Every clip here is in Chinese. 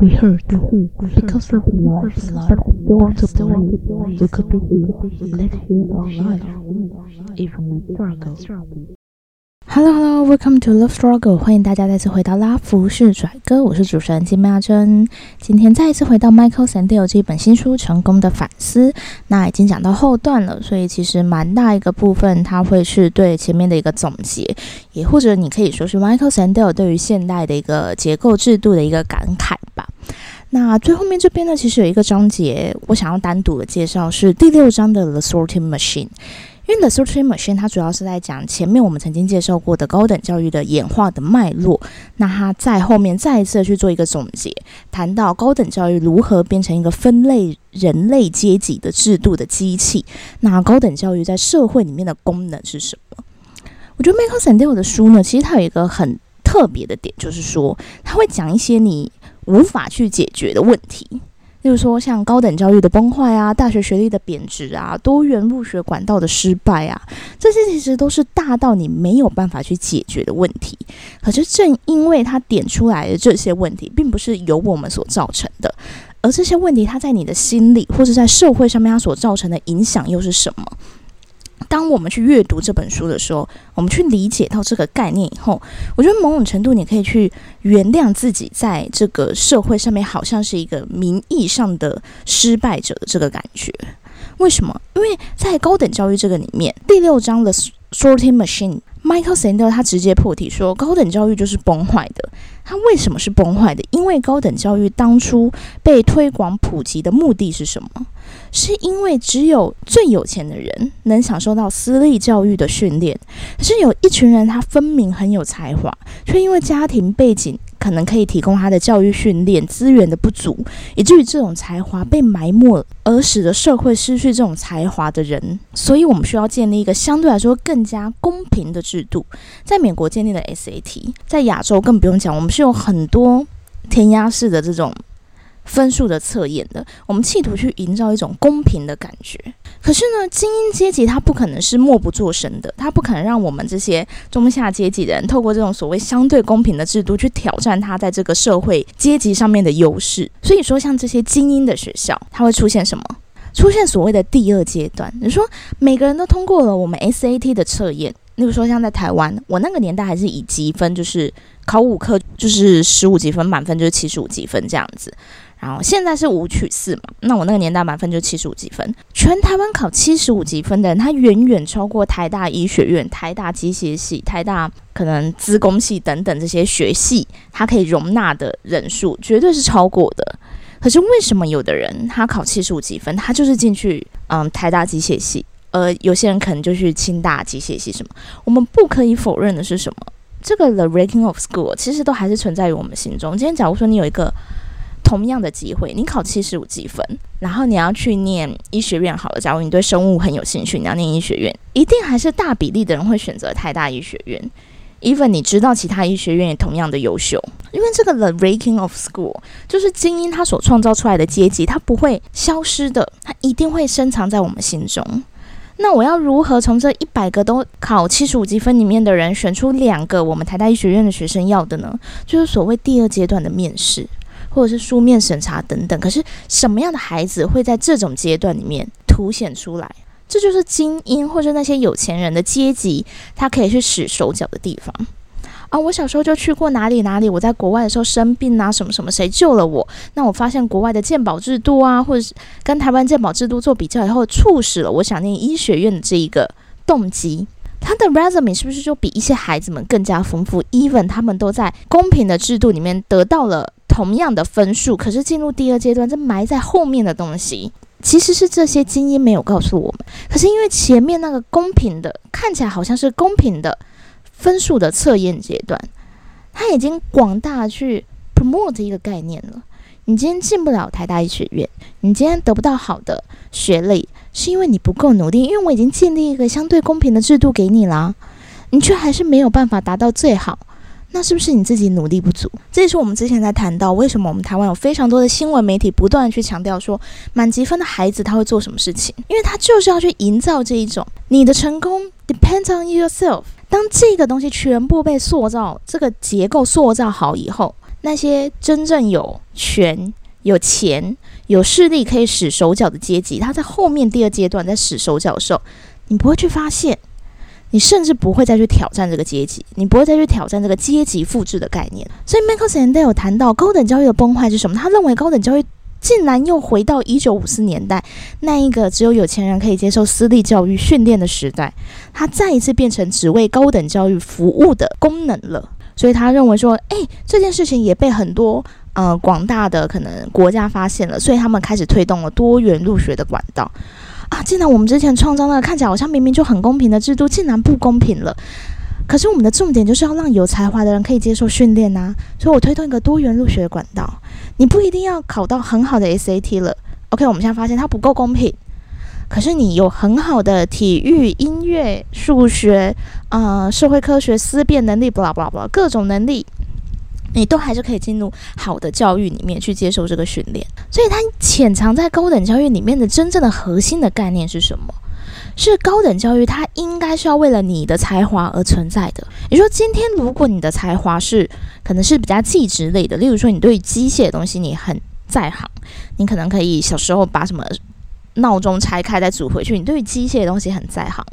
be hurt because of life that we want to play, we could be living our life, even with struggles. Hello Hello, welcome to Love Struggle，欢迎大家再次回到拉弗士拽哥，我是主持人金妙珍。今天再一次回到 Michael Sandel 这本新书《成功的反思》，那已经讲到后段了，所以其实蛮大一个部分，它会是对前面的一个总结，也或者你可以说是 Michael Sandel 对于现代的一个结构制度的一个感慨吧。那最后面这边呢，其实有一个章节，我想要单独的介绍，是第六章的 The Sorting Machine。因为 The Sorting Machine 它主要是在讲前面我们曾经介绍过的高等教育的演化的脉络，那它在后面再一次去做一个总结，谈到高等教育如何变成一个分类人类阶级的制度的机器，那高等教育在社会里面的功能是什么？我觉得 Michael Sandel 的书呢，其实它有一个很特别的点，就是说他会讲一些你无法去解决的问题。例如说，像高等教育的崩坏啊，大学学历的贬值啊，多元入学管道的失败啊，这些其实都是大到你没有办法去解决的问题。可是正因为他点出来的这些问题，并不是由我们所造成的，而这些问题，它在你的心理或者在社会上面，它所造成的影响又是什么？当我们去阅读这本书的时候，我们去理解到这个概念以后，我觉得某种程度你可以去原谅自己在这个社会上面好像是一个名义上的失败者的这个感觉。为什么？因为在高等教育这个里面，第六章的 Sorting Machine Michael Sandel 他直接破题说，高等教育就是崩坏的。他为什么是崩坏的？因为高等教育当初被推广普及的目的是什么？是因为只有最有钱的人能享受到私立教育的训练，可是有一群人他分明很有才华，却因为家庭背景。可能可以提供他的教育训练资源的不足，以至于这种才华被埋没，而使得社会失去这种才华的人。所以，我们需要建立一个相对来说更加公平的制度。在美国建立了 SAT，在亚洲更不用讲，我们是有很多填鸭式的这种。分数的测验的，我们企图去营造一种公平的感觉。可是呢，精英阶级他不可能是默不作声的，他不可能让我们这些中下阶级的人透过这种所谓相对公平的制度去挑战他在这个社会阶级上面的优势。所以说，像这些精英的学校，它会出现什么？出现所谓的第二阶段。你说每个人都通过了我们 SAT 的测验，例如说像在台湾，我那个年代还是以积分，就是考五科就是十五积分，满分就是七十五积分这样子。然后现在是五取四嘛，那我那个年代满分就七十五积分，全台湾考七十五积分的人，他远远超过台大医学院、台大机械系、台大可能资工系等等这些学系，他可以容纳的人数绝对是超过的。可是为什么有的人他考七十五积分，他就是进去嗯台大机械系，而有些人可能就去清大机械系什么？我们不可以否认的是什么？这个 the ranking of school 其实都还是存在于我们心中。今天假如说你有一个。同样的机会，你考七十五积分，然后你要去念医学院好了。假如你对生物很有兴趣，你要念医学院，一定还是大比例的人会选择台大医学院。even 你知道其他医学院也同样的优秀，因为这个 the ranking of school 就是精英他所创造出来的阶级，它不会消失的，它一定会深藏在我们心中。那我要如何从这一百个都考七十五积分里面的人选出两个我们台大医学院的学生要的呢？就是所谓第二阶段的面试。或者是书面审查等等，可是什么样的孩子会在这种阶段里面凸显出来？这就是精英或者那些有钱人的阶级，他可以去使手脚的地方啊！我小时候就去过哪里哪里，我在国外的时候生病啊，什么什么，谁救了我？那我发现国外的鉴宝制度啊，或者是跟台湾鉴宝制度做比较以后，促使了我想念医学院的这一个动机。他的 resume 是不是就比一些孩子们更加丰富？even 他们都在公平的制度里面得到了。同样的分数，可是进入第二阶段，这埋在后面的东西，其实是这些精英没有告诉我们。可是因为前面那个公平的，看起来好像是公平的分数的测验阶段，他已经广大去 promote 一个概念了。你今天进不了台大医学院，你今天得不到好的学历，是因为你不够努力。因为我已经建立一个相对公平的制度给你啦，你却还是没有办法达到最好。那是不是你自己努力不足？这也是我们之前在谈到，为什么我们台湾有非常多的新闻媒体不断去强调说，满级分的孩子他会做什么事情？因为他就是要去营造这一种你的成功 depends on yourself。当这个东西全部被塑造，这个结构塑造好以后，那些真正有权、有钱、有势力可以使手脚的阶级，他在后面第二阶段在使手脚的时候，你不会去发现，你甚至不会再去挑战这个阶级，你不会再去挑战这个阶级复制的概念。所以，Michael Sandel 有谈到高等教育的崩坏是什么？他认为高等教育。竟然又回到一九五四年代那一个只有有钱人可以接受私立教育训练的时代，它再一次变成只为高等教育服务的功能了。所以他认为说，诶，这件事情也被很多呃广大的可能国家发现了，所以他们开始推动了多元入学的管道啊。竟然我们之前创造那个看起来好像明明就很公平的制度，竟然不公平了。可是我们的重点就是要让有才华的人可以接受训练呐，所以我推动一个多元入学的管道。你不一定要考到很好的 SAT 了，OK？我们现在发现它不够公平。可是你有很好的体育、音乐、数学、呃社会科学、思辨能力，b l a 拉 b l a b l a 各种能力，你都还是可以进入好的教育里面去接受这个训练。所以它潜藏在高等教育里面的真正的核心的概念是什么？是高等教育，它应该是要为了你的才华而存在的。也说，今天如果你的才华是可能是比较技职类的，例如说你对机械的东西你很在行，你可能可以小时候把什么闹钟拆开再组回去，你对于机械的东西很在行，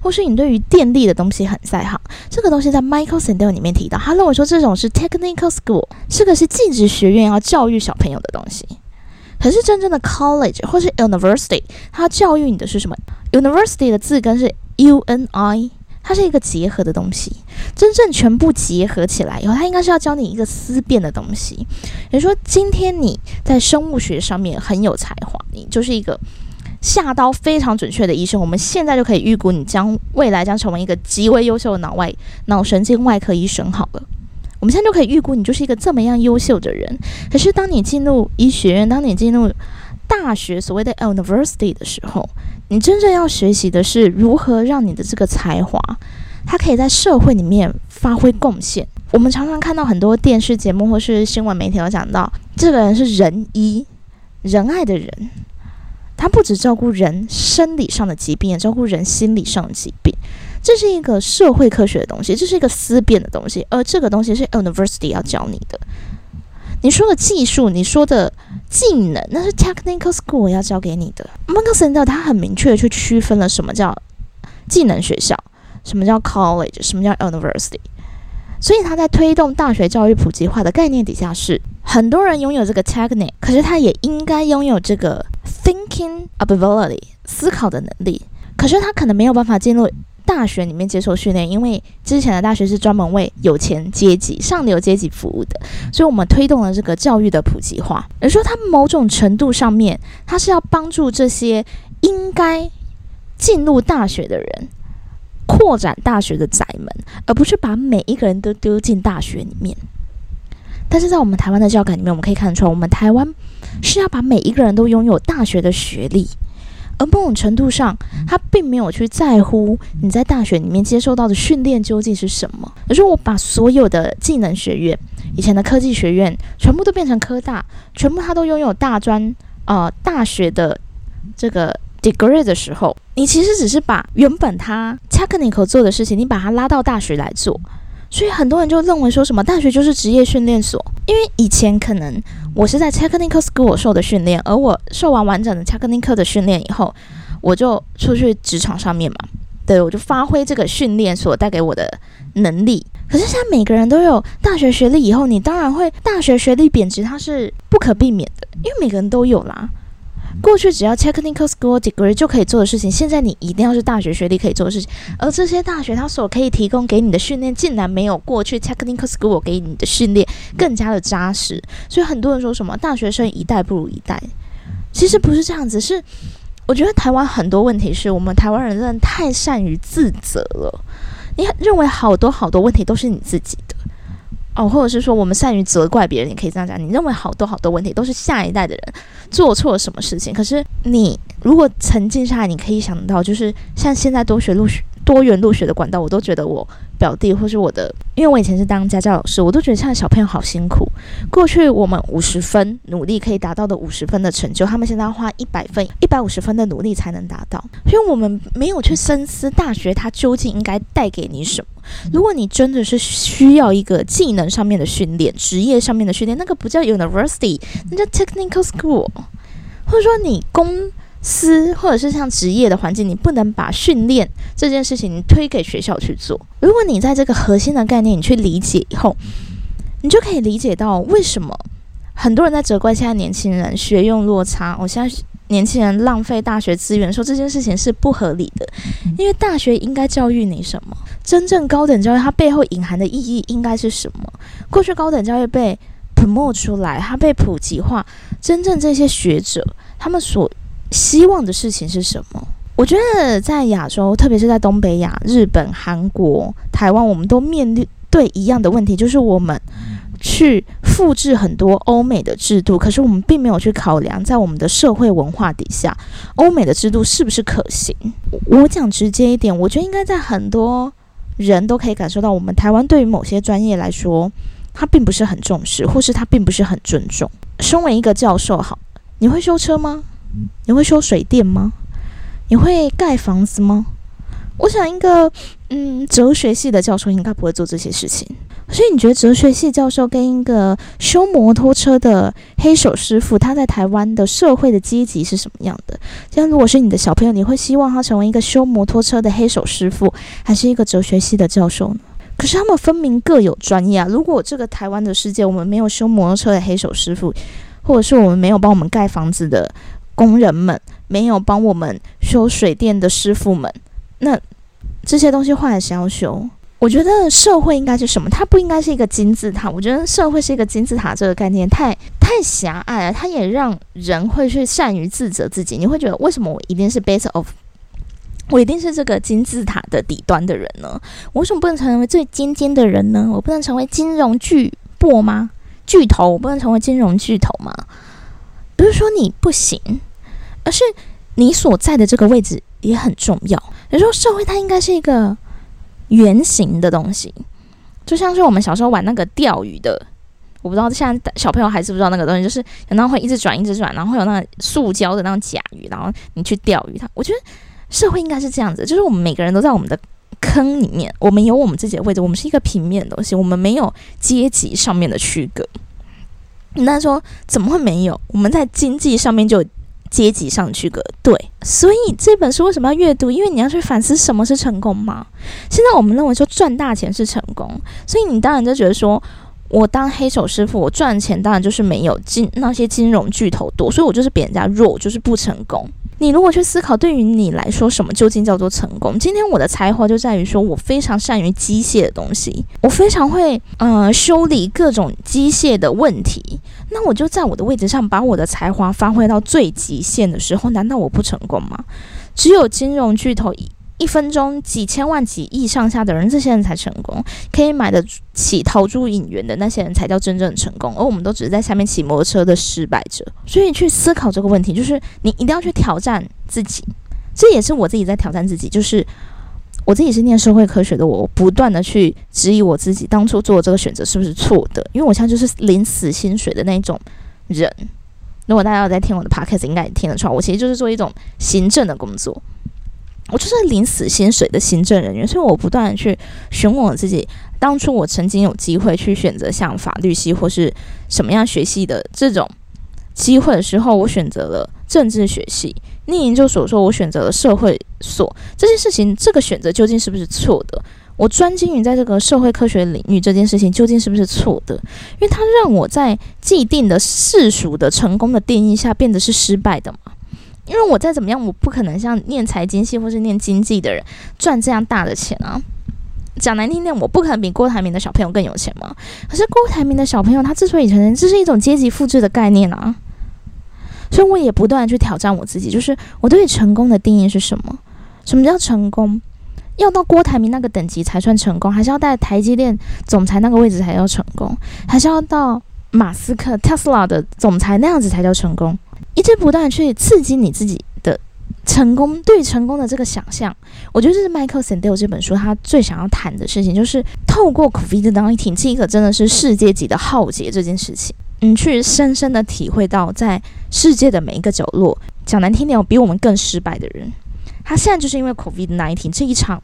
或是你对于电力的东西很在行。这个东西在 Michael Sandel 里面提到，他认为说这种是 technical school，这个是技职学院要教育小朋友的东西。可是真正的 college 或是 university，它教育你的是什么？university 的字根是 u n i，它是一个结合的东西。真正全部结合起来以后，它应该是要教你一个思辨的东西。也就是说，今天你在生物学上面很有才华，你就是一个下刀非常准确的医生。我们现在就可以预估你将未来将成为一个极为优秀的脑外脑神经外科医生。好了。我们现在就可以预估你就是一个这么样优秀的人。可是当你进入医学院，当你进入大学，所谓的 university 的时候，你真正要学习的是如何让你的这个才华，它可以在社会里面发挥贡献。我们常常看到很多电视节目或是新闻媒体有讲到，这个人是仁医，仁爱的人，它不只照顾人生理上的疾病，也照顾人心理上的疾病。这是一个社会科学的东西，这是一个思辨的东西，而这个东西是 university 要教你的。你说的技术，你说的技能，那是 technical school 要教给你的。m a r k s o n 他很明确的去区分了什么叫技能学校，什么叫 college，什么叫 university。所以他在推动大学教育普及化的概念底下，是很多人拥有这个 technical，可是他也应该拥有这个 thinking ability 思考的能力，可是他可能没有办法进入。大学里面接受训练，因为之前的大学是专门为有钱阶级、上流阶级服务的，所以我们推动了这个教育的普及化。而说它某种程度上面，它是要帮助这些应该进入大学的人扩展大学的窄门，而不是把每一个人都丢进大学里面。但是在我们台湾的教改里面，我们可以看得出来，我们台湾是要把每一个人都拥有大学的学历。而某种程度上，他并没有去在乎你在大学里面接受到的训练究竟是什么。而是我把所有的技能学院、以前的科技学院全部都变成科大，全部他都拥有大专呃大学的这个 degree 的时候，你其实只是把原本他 technical 做的事情，你把它拉到大学来做。所以很多人就认为说什么大学就是职业训练所，因为以前可能我是在 technical school 受的训练，而我受完完整的 technical 的训练以后，我就出去职场上面嘛，对我就发挥这个训练所带给我的能力。可是现在每个人都有大学学历以后，你当然会大学学历贬值，它是不可避免的，因为每个人都有啦。过去只要 technical school degree 就可以做的事情，现在你一定要是大学学历可以做的事情。而这些大学它所可以提供给你的训练，竟然没有过去 technical school 给你的训练更加的扎实。所以很多人说什么大学生一代不如一代，其实不是这样子。是我觉得台湾很多问题是我们台湾人真的太善于自责了。你认为好多好多问题都是你自己的。哦，或者是说我们善于责怪别人，也可以这样讲。你认为好多好多问题都是下一代的人做错了什么事情？可是你如果沉浸下来，你可以想到，就是像现在多学入学多元入学的管道，我都觉得我表弟或是我的，因为我以前是当家教老师，我都觉得现在小朋友好辛苦。过去我们五十分努力可以达到的五十分的成就，他们现在要花一百分、一百五十分的努力才能达到。所以我们没有去深思大学它究竟应该带给你什么。如果你真的是需要一个技能上面的训练、职业上面的训练，那个不叫 university，那叫 technical school，或者说你工。司或者是像职业的环境，你不能把训练这件事情推给学校去做。如果你在这个核心的概念你去理解以后，你就可以理解到为什么很多人在责怪现在年轻人学用落差。我现在年轻人浪费大学资源，说这件事情是不合理的。因为大学应该教育你什么？真正高等教育它背后隐含的意义应该是什么？过去高等教育被 promote 出来，它被普及化，真正这些学者他们所希望的事情是什么？我觉得在亚洲，特别是在东北亚、日本、韩国、台湾，我们都面对一样的问题，就是我们去复制很多欧美的制度，可是我们并没有去考量，在我们的社会文化底下，欧美的制度是不是可行？我讲直接一点，我觉得应该在很多人都可以感受到，我们台湾对于某些专业来说，它并不是很重视，或是它并不是很尊重。身为一个教授，好，你会修车吗？你会修水电吗？你会盖房子吗？我想一个嗯，哲学系的教授应该不会做这些事情。所以你觉得哲学系教授跟一个修摩托车的黑手师傅，他在台湾的社会的阶级是什么样的？像如果是你的小朋友，你会希望他成为一个修摩托车的黑手师傅，还是一个哲学系的教授呢？可是他们分明各有专业啊！如果这个台湾的世界，我们没有修摩托车的黑手师傅，或者是我们没有帮我们盖房子的。工人们没有帮我们修水电的师傅们，那这些东西坏了谁要修？我觉得社会应该是什么？它不应该是一个金字塔。我觉得社会是一个金字塔这个概念太太狭隘了，它也让人会去善于自责自己。你会觉得为什么我一定是 base of，我一定是这个金字塔的底端的人呢？我为什么不能成为最尖尖的人呢？我不能成为金融巨擘吗？巨头，我不能成为金融巨头吗？不是说你不行，而是你所在的这个位置也很重要。有时候社会它应该是一个圆形的东西，就像是我们小时候玩那个钓鱼的，我不知道现在小朋友还知不知道那个东西，就是然后会一直转一直转，然后会有那塑胶的那种甲鱼，然后你去钓鱼它。我觉得社会应该是这样子，就是我们每个人都在我们的坑里面，我们有我们自己的位置，我们是一个平面的东西，我们没有阶级上面的区隔。那说怎么会没有？我们在经济上面就阶级上区隔，对。所以这本书为什么要阅读？因为你要去反思什么是成功吗？现在我们认为说赚大钱是成功，所以你当然就觉得说，我当黑手师傅，我赚钱当然就是没有金那些金融巨头多，所以我就是比人家弱，就是不成功。你如果去思考，对于你来说，什么究竟叫做成功？今天我的才华就在于说，我非常善于机械的东西，我非常会呃修理各种机械的问题。那我就在我的位置上，把我的才华发挥到最极限的时候，难道我不成功吗？只有金融巨头一分钟几千万、几亿上下的人，这些人才成功，可以买得起陶朱隐园的那些人才叫真正的成功。而我们都只是在下面骑摩托车的失败者。所以去思考这个问题，就是你一定要去挑战自己。这也是我自己在挑战自己，就是我自己是念社会科学的，我不断的去质疑我自己当初做这个选择是不是错的。因为我现在就是领死薪水的那种人。如果大家有在听我的 podcast，应该也听得出来，我其实就是做一种行政的工作。我就是领死薪水的行政人员，所以我不断的去询问我自己：当初我曾经有机会去选择像法律系或是什么样学系的这种机会的时候，我选择了政治学系。念研究所说，我选择了社会所。这件事情，这个选择究竟是不是错的？我专精于在这个社会科学领域，这件事情究竟是不是错的？因为它让我在既定的世俗的成功的定义下，变得是失败的嘛？因为我再怎么样，我不可能像念财经系或是念经济的人赚这样大的钱啊。讲难听点，我不可能比郭台铭的小朋友更有钱嘛？可是郭台铭的小朋友他之所以成功，这是一种阶级复制的概念啊。所以我也不断去挑战我自己，就是我对成功的定义是什么？什么叫成功？要到郭台铭那个等级才算成功，还是要在台积电总裁那个位置才叫成功？还是要到马斯克特斯拉的总裁那样子才叫成功？一直不断去刺激你自己的成功对成功的这个想象，我觉得这是 Michael Sandel 这本书他最想要谈的事情，就是透过 COVID-19 这个真的是世界级的浩劫这件事情，你去深深的体会到，在世界的每一个角落，讲难听点，有比我们更失败的人，他现在就是因为 COVID-19 这一场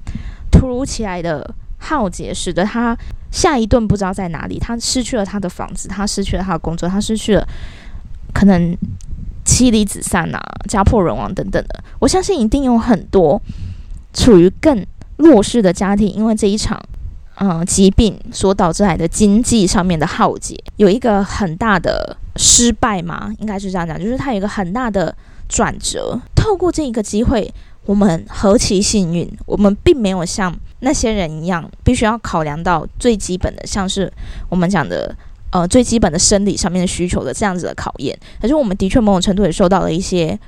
突如其来的浩劫，使得他下一顿不知道在哪里，他失去了他的房子，他失去了他的工作，他失去了可能。妻离子散啊，家破人亡等等的，我相信一定有很多处于更弱势的家庭，因为这一场嗯疾病所导致来的经济上面的浩劫，有一个很大的失败嘛，应该是这样讲，就是它有一个很大的转折。透过这一个机会，我们何其幸运，我们并没有像那些人一样，必须要考量到最基本的，像是我们讲的。呃，最基本的生理上面的需求的这样子的考验，可是我们的确某种程度也受到了一些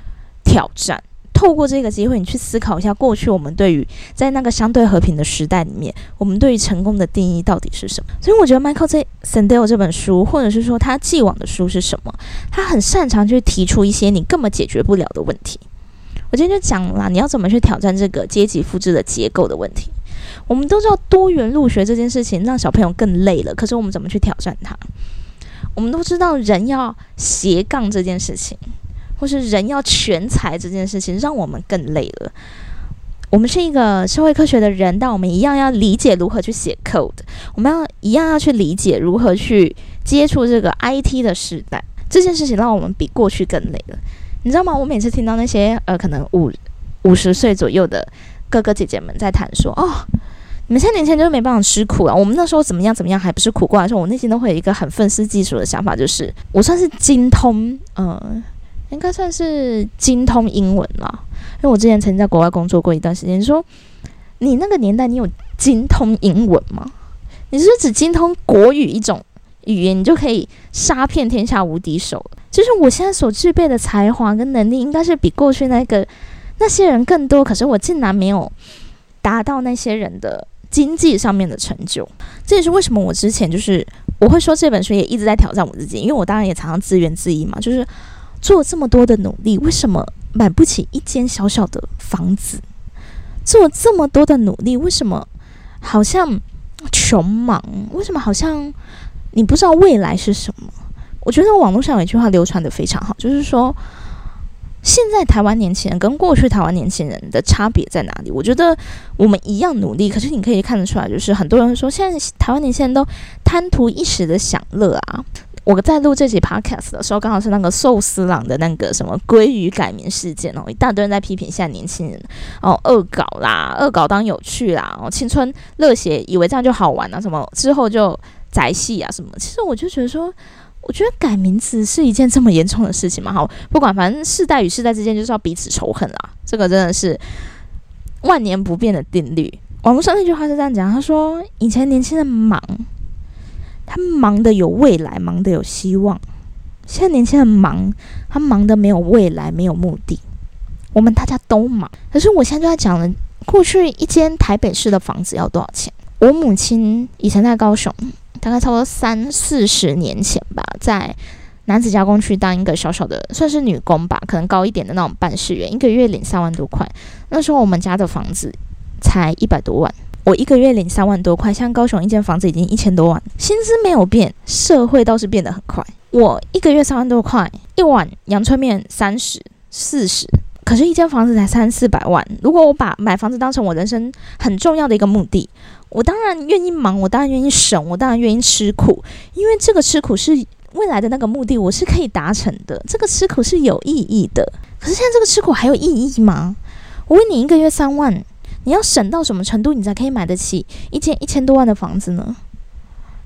挑战。透过这个机会，你去思考一下，过去我们对于在那个相对和平的时代里面，我们对于成功的定义到底是什么？所以我觉得 Michael 在 Sandel 这本书，或者是说他既往的书是什么，他很擅长去提出一些你根本解决不了的问题。我今天就讲了，你要怎么去挑战这个阶级复制的结构的问题。我们都知道多元入学这件事情让小朋友更累了，可是我们怎么去挑战它？我们都知道人要斜杠这件事情，或是人要全才这件事情，让我们更累了。我们是一个社会科学的人，但我们一样要理解如何去写 code，我们要一样要去理解如何去接触这个 IT 的时代。这件事情让我们比过去更累了，你知道吗？我每次听到那些呃，可能五五十岁左右的哥哥姐姐们在谈说，哦。你们现在年轻就是没办法吃苦啊！我们那时候怎么样怎么样，还不是苦过来的时候，我内心都会有一个很愤世嫉俗的想法，就是我算是精通，嗯，应该算是精通英文了。因为我之前曾经在国外工作过一段时间。说你那个年代，你有精通英文吗？你是只精通国语一种语言，你就可以杀遍天下无敌手？就是我现在所具备的才华跟能力，应该是比过去那个那些人更多，可是我竟然没有达到那些人的。经济上面的成就，这也是为什么我之前就是我会说这本书也一直在挑战我自己，因为我当然也常常自怨自艾嘛，就是做这么多的努力，为什么买不起一间小小的房子？做这么多的努力，为什么好像穷忙？为什么好像你不知道未来是什么？我觉得网络上有一句话流传的非常好，就是说。现在台湾年轻人跟过去台湾年轻人的差别在哪里？我觉得我们一样努力，可是你可以看得出来，就是很多人说现在台湾年轻人都贪图一时的享乐啊。我在录这集 podcast 的时候，刚好是那个寿司郎的那个什么鲑鱼改名事件哦，一大堆人在批评现在年轻人哦恶搞啦，恶搞当有趣啦，哦青春热血以为这样就好玩啊，什么之后就宅戏啊什么。其实我就觉得说。我觉得改名字是一件这么严重的事情吗？好，不管，反正世代与世代之间就是要彼此仇恨啦。这个真的是万年不变的定律。网络上那句话是这样讲：他说，以前年轻人忙，他忙的有未来，忙的有希望；现在年轻人忙，他忙的没有未来，没有目的。我们大家都忙，可是我现在就在讲了，过去一间台北市的房子要多少钱？我母亲以前在高雄。大概差不多三四十年前吧，在男子加工区当一个小小的，算是女工吧，可能高一点的那种办事员，一个月领三万多块。那时候我们家的房子才一百多万，我一个月领三万多块，像高雄一间房子已经一千多万，薪资没有变，社会倒是变得很快。我一个月三万多块，一碗阳春面三十四十。可是，一间房子才三四百万。如果我把买房子当成我人生很重要的一个目的，我当然愿意忙，我当然愿意省，我当然愿意吃苦，因为这个吃苦是未来的那个目的，我是可以达成的。这个吃苦是有意义的。可是现在这个吃苦还有意义吗？我问你，一个月三万，你要省到什么程度，你才可以买得起一间一千多万的房子呢？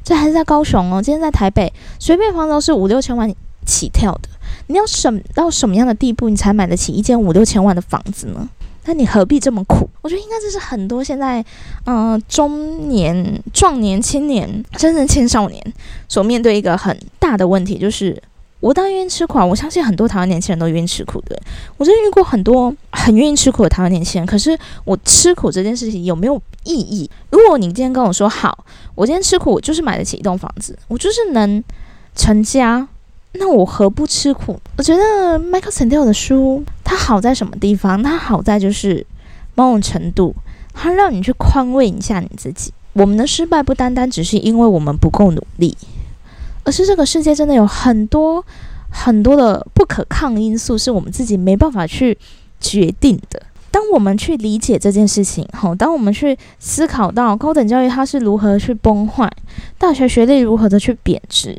这还是在高雄哦，今天在台北，随便房子都是五六千万起跳的。你要省到什么样的地步，你才买得起一间五六千万的房子呢？那你何必这么苦？我觉得应该这是很多现在，嗯，中年、壮年、青年，真正青少年所面对一个很大的问题，就是我当然愿意吃苦。我相信很多台湾年轻人都愿意吃苦的。我真的遇过很多很愿意吃苦的台湾年轻人，可是我吃苦这件事情有没有意义？如果你今天跟我说好，我今天吃苦，我就是买得起一栋房子，我就是能成家。那我何不吃苦？我觉得 Michael Sandel 的书，它好在什么地方？它好在就是某种程度，它让你去宽慰一下你自己。我们的失败不单单只是因为我们不够努力，而是这个世界真的有很多很多的不可抗因素，是我们自己没办法去决定的。当我们去理解这件事情后，当我们去思考到高等教育它是如何去崩坏，大学学历如何的去贬值，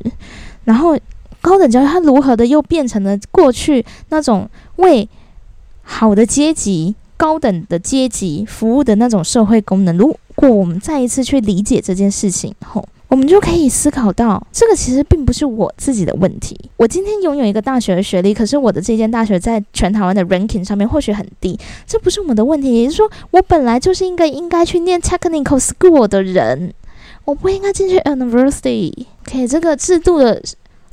然后高等教育它如何的又变成了过去那种为好的阶级、高等的阶级服务的那种社会功能，如果我们再一次去理解这件事情后，我们就可以思考到，这个其实并不是我自己的问题。我今天拥有一个大学的学历，可是我的这间大学在全台湾的 ranking 上面或许很低，这不是我们的问题。也就是说，我本来就是一个应该去念 technical school 的人，我不应该进去 university。OK，这个制度的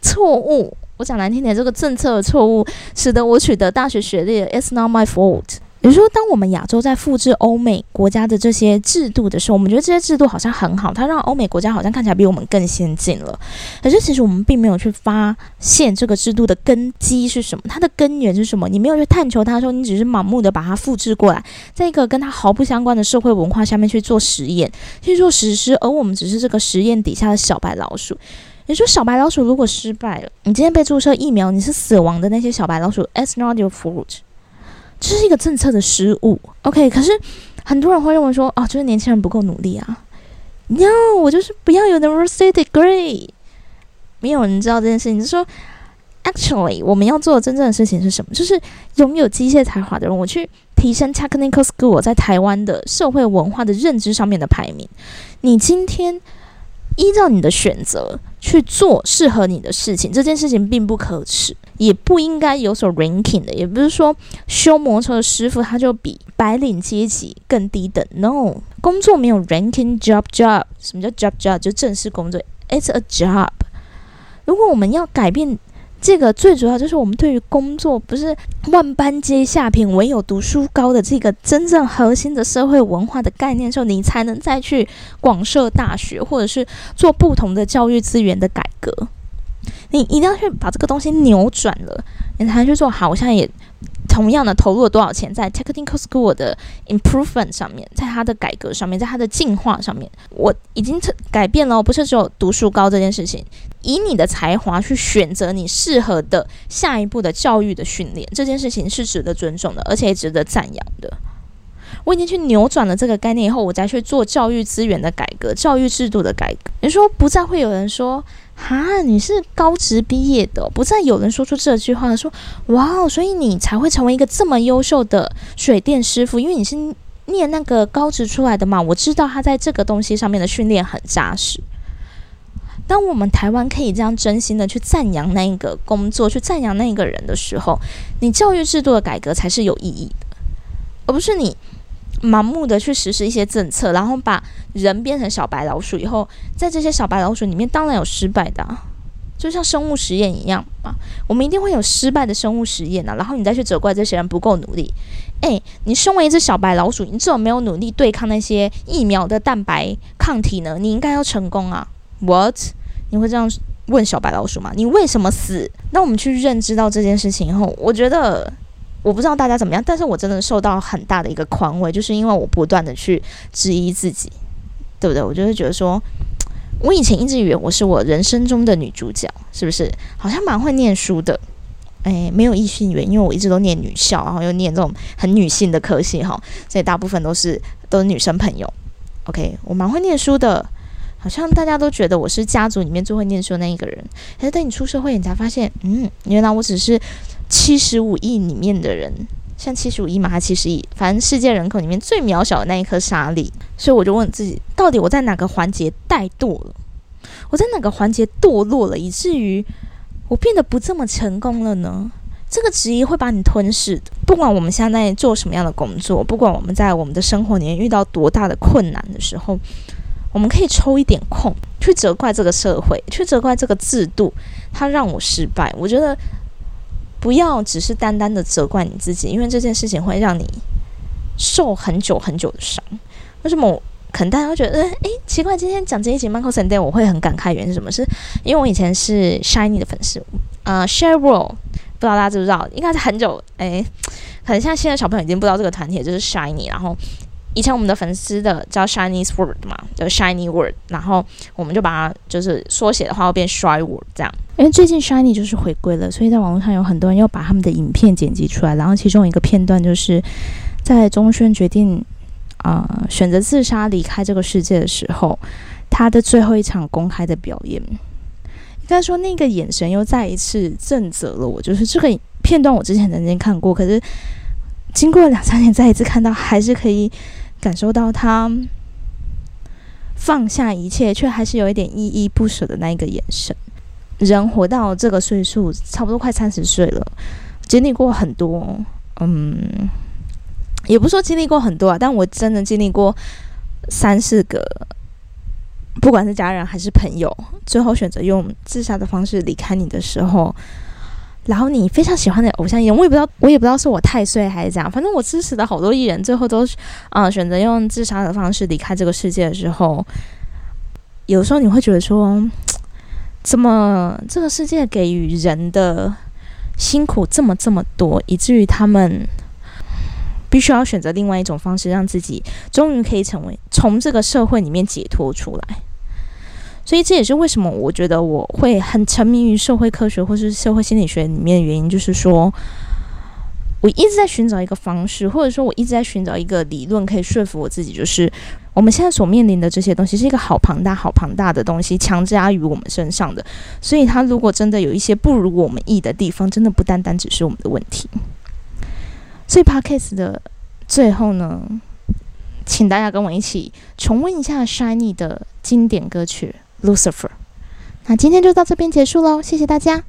错误，我讲难听点，这个政策的错误，使得我取得大学学历，It's not my fault。比如说，当我们亚洲在复制欧美国家的这些制度的时候，我们觉得这些制度好像很好，它让欧美国家好像看起来比我们更先进了。可是，其实我们并没有去发现这个制度的根基是什么，它的根源是什么。你没有去探求它的时候，你只是盲目的把它复制过来，在一个跟它毫不相关的社会文化下面去做实验，去做实施，而我们只是这个实验底下的小白老鼠。你说小白老鼠如果失败了，你今天被注射疫苗，你是死亡的那些小白老鼠，it's not your fault。这是一个政策的失误，OK？可是很多人会认为说，哦，就是年轻人不够努力啊。No，我就是不要有 university degree。没有人知道这件事情。就说，actually，我们要做的真正的事情是什么？就是拥有机械才华的人，我去提升 technical school 在台湾的社会文化的认知上面的排名。你今天。依照你的选择去做适合你的事情，这件事情并不可耻，也不应该有所 ranking 的。也不是说修摩托车的师傅他就比白领阶级更低等。No，工作没有 ranking job job。什么叫 job job？就正式工作，It's a job。如果我们要改变。这个最主要就是我们对于工作不是万般皆下品，唯有读书高的这个真正核心的社会文化的概念时候，你才能再去广设大学，或者是做不同的教育资源的改革。你一定要去把这个东西扭转了，你才能去做好。我现在也。同样的投入了多少钱在 technical school 的 improvement 上面，在它的改革上面，在它的进化上面，我已经改变了，不是只有读书高这件事情。以你的才华去选择你适合的下一步的教育的训练，这件事情是值得尊重的，而且值得赞扬的。我已经去扭转了这个概念以后，我再去做教育资源的改革、教育制度的改革。你说不再会有人说。哈，你是高职毕业的，不再有人说出这句话，说哇，所以你才会成为一个这么优秀的水电师傅，因为你是念那个高职出来的嘛。我知道他在这个东西上面的训练很扎实。当我们台湾可以这样真心的去赞扬那一个工作，去赞扬那一个人的时候，你教育制度的改革才是有意义的，而不是你。盲目的去实施一些政策，然后把人变成小白老鼠以后，在这些小白老鼠里面，当然有失败的，就像生物实验一样嘛。我们一定会有失败的生物实验啊，然后你再去责怪这些人不够努力。诶，你身为一只小白老鼠，你怎么没有努力对抗那些疫苗的蛋白抗体呢？你应该要成功啊！What？你会这样问小白老鼠吗？你为什么死？那我们去认知到这件事情以后，我觉得。我不知道大家怎么样，但是我真的受到很大的一个宽慰，就是因为我不断的去质疑自己，对不对？我就会觉得说，我以前一直以为我是我人生中的女主角，是不是？好像蛮会念书的，诶，没有异性缘，因为我一直都念女校，然后又念这种很女性的科系哈，所以大部分都是都是女生朋友。OK，我蛮会念书的，好像大家都觉得我是家族里面最会念书的那一个人，可是等你出社会，你才发现，嗯，原来我只是。七十五亿里面的人，像七十五亿嘛，还七十亿，反正世界人口里面最渺小的那一颗沙粒。所以我就问自己，到底我在哪个环节怠惰了？我在哪个环节堕落了，以至于我变得不这么成功了呢？这个质疑会把你吞噬的。不管我们现在做什么样的工作，不管我们在我们的生活里面遇到多大的困难的时候，我们可以抽一点空去责怪这个社会，去责怪这个制度，它让我失败。我觉得。不要只是单单的责怪你自己，因为这件事情会让你受很久很久的伤。为什么？可能大家会觉得，诶，奇怪，今天讲这一集《Michael Sunday》，我会很感慨，原因是什么？是因为我以前是 Shiny 的粉丝，呃，Sheryl 知道大家知不知道？应该是很久，哎，可能现在现在小朋友已经不知道这个团体，就是 Shiny。然后以前我们的粉丝的叫 Shiny Word 嘛，叫 Shiny Word，然后我们就把它就是缩写的话会变 Shy Word 这样。因为最近 Shiny 就是回归了，所以在网络上有很多人又把他们的影片剪辑出来，然后其中一个片段就是在钟轩决定啊选择自杀离开这个世界的时候，他的最后一场公开的表演。应该说，那个眼神又再一次震慑了我。就是这个片段，我之前曾经看过，可是经过两三年再一次看到，还是可以感受到他放下一切，却还是有一点依依不舍的那一个眼神。人活到这个岁数，差不多快三十岁了，经历过很多，嗯，也不说经历过很多啊，但我真的经历过三四个。不管是家人还是朋友，最后选择用自杀的方式离开你的时候，然后你非常喜欢的偶像艺人，我也不知道，我也不知道是我太岁还是怎样，反正我支持的好多艺人，最后都啊选择用自杀的方式离开这个世界的时候，有时候你会觉得说，怎么这个世界给予人的辛苦这么这么多，以至于他们。必须要选择另外一种方式，让自己终于可以成为从这个社会里面解脱出来。所以这也是为什么我觉得我会很沉迷于社会科学或是社会心理学里面的原因，就是说我一直在寻找一个方式，或者说我一直在寻找一个理论，可以说服我自己，就是我们现在所面临的这些东西是一个好庞大、好庞大的东西强加于我们身上的。所以，他如果真的有一些不如我们意的地方，真的不单单只是我们的问题。所以 podcast 的最后呢，请大家跟我一起重温一下 Shiny 的经典歌曲《Lucifer》。那今天就到这边结束喽，谢谢大家。